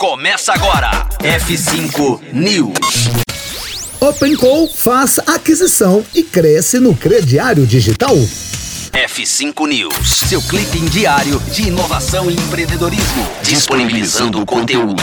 Começa agora. F5 News. OpenCall faz aquisição e cresce no crediário digital. F5 News, seu clipe diário de inovação e empreendedorismo, disponibilizando o conteúdo.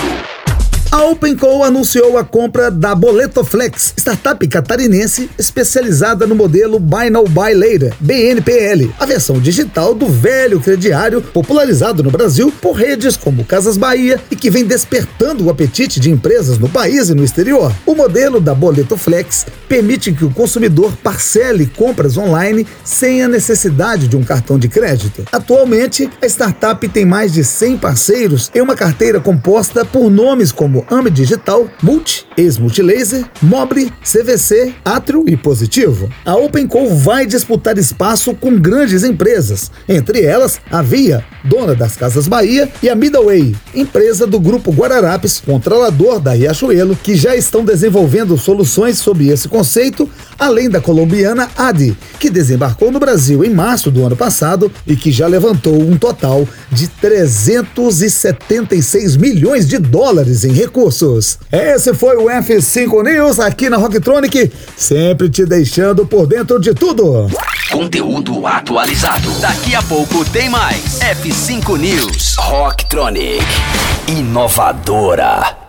A OpenCall anunciou a compra da Boletoflex, startup catarinense especializada no modelo Buy Now Buy Later, BNPL, a versão digital do velho crediário popularizado no Brasil por redes como Casas Bahia e que vem despertando o apetite de empresas no país e no exterior. O modelo da Boletoflex permite que o consumidor parcele compras online sem a necessidade de um cartão de crédito. Atualmente, a startup tem mais de 100 parceiros em uma carteira composta por nomes como como Digital, Multi, Ex-Multilaser, Mobre, CVC, Atrio e Positivo. A OpenCall vai disputar espaço com grandes empresas, entre elas a Via, dona das Casas Bahia, e a Middleway, empresa do grupo Guararapes, controlador da Riachuelo, que já estão desenvolvendo soluções sob esse conceito, além da colombiana ADI, que desembarcou no Brasil em março do ano passado e que já levantou um total de 376 milhões de dólares em recursos. Esse foi o F5 News aqui na Rocktronic, sempre te deixando por dentro de tudo. Conteúdo atualizado. Daqui a pouco tem mais. F5 News. Rocktronic. Inovadora.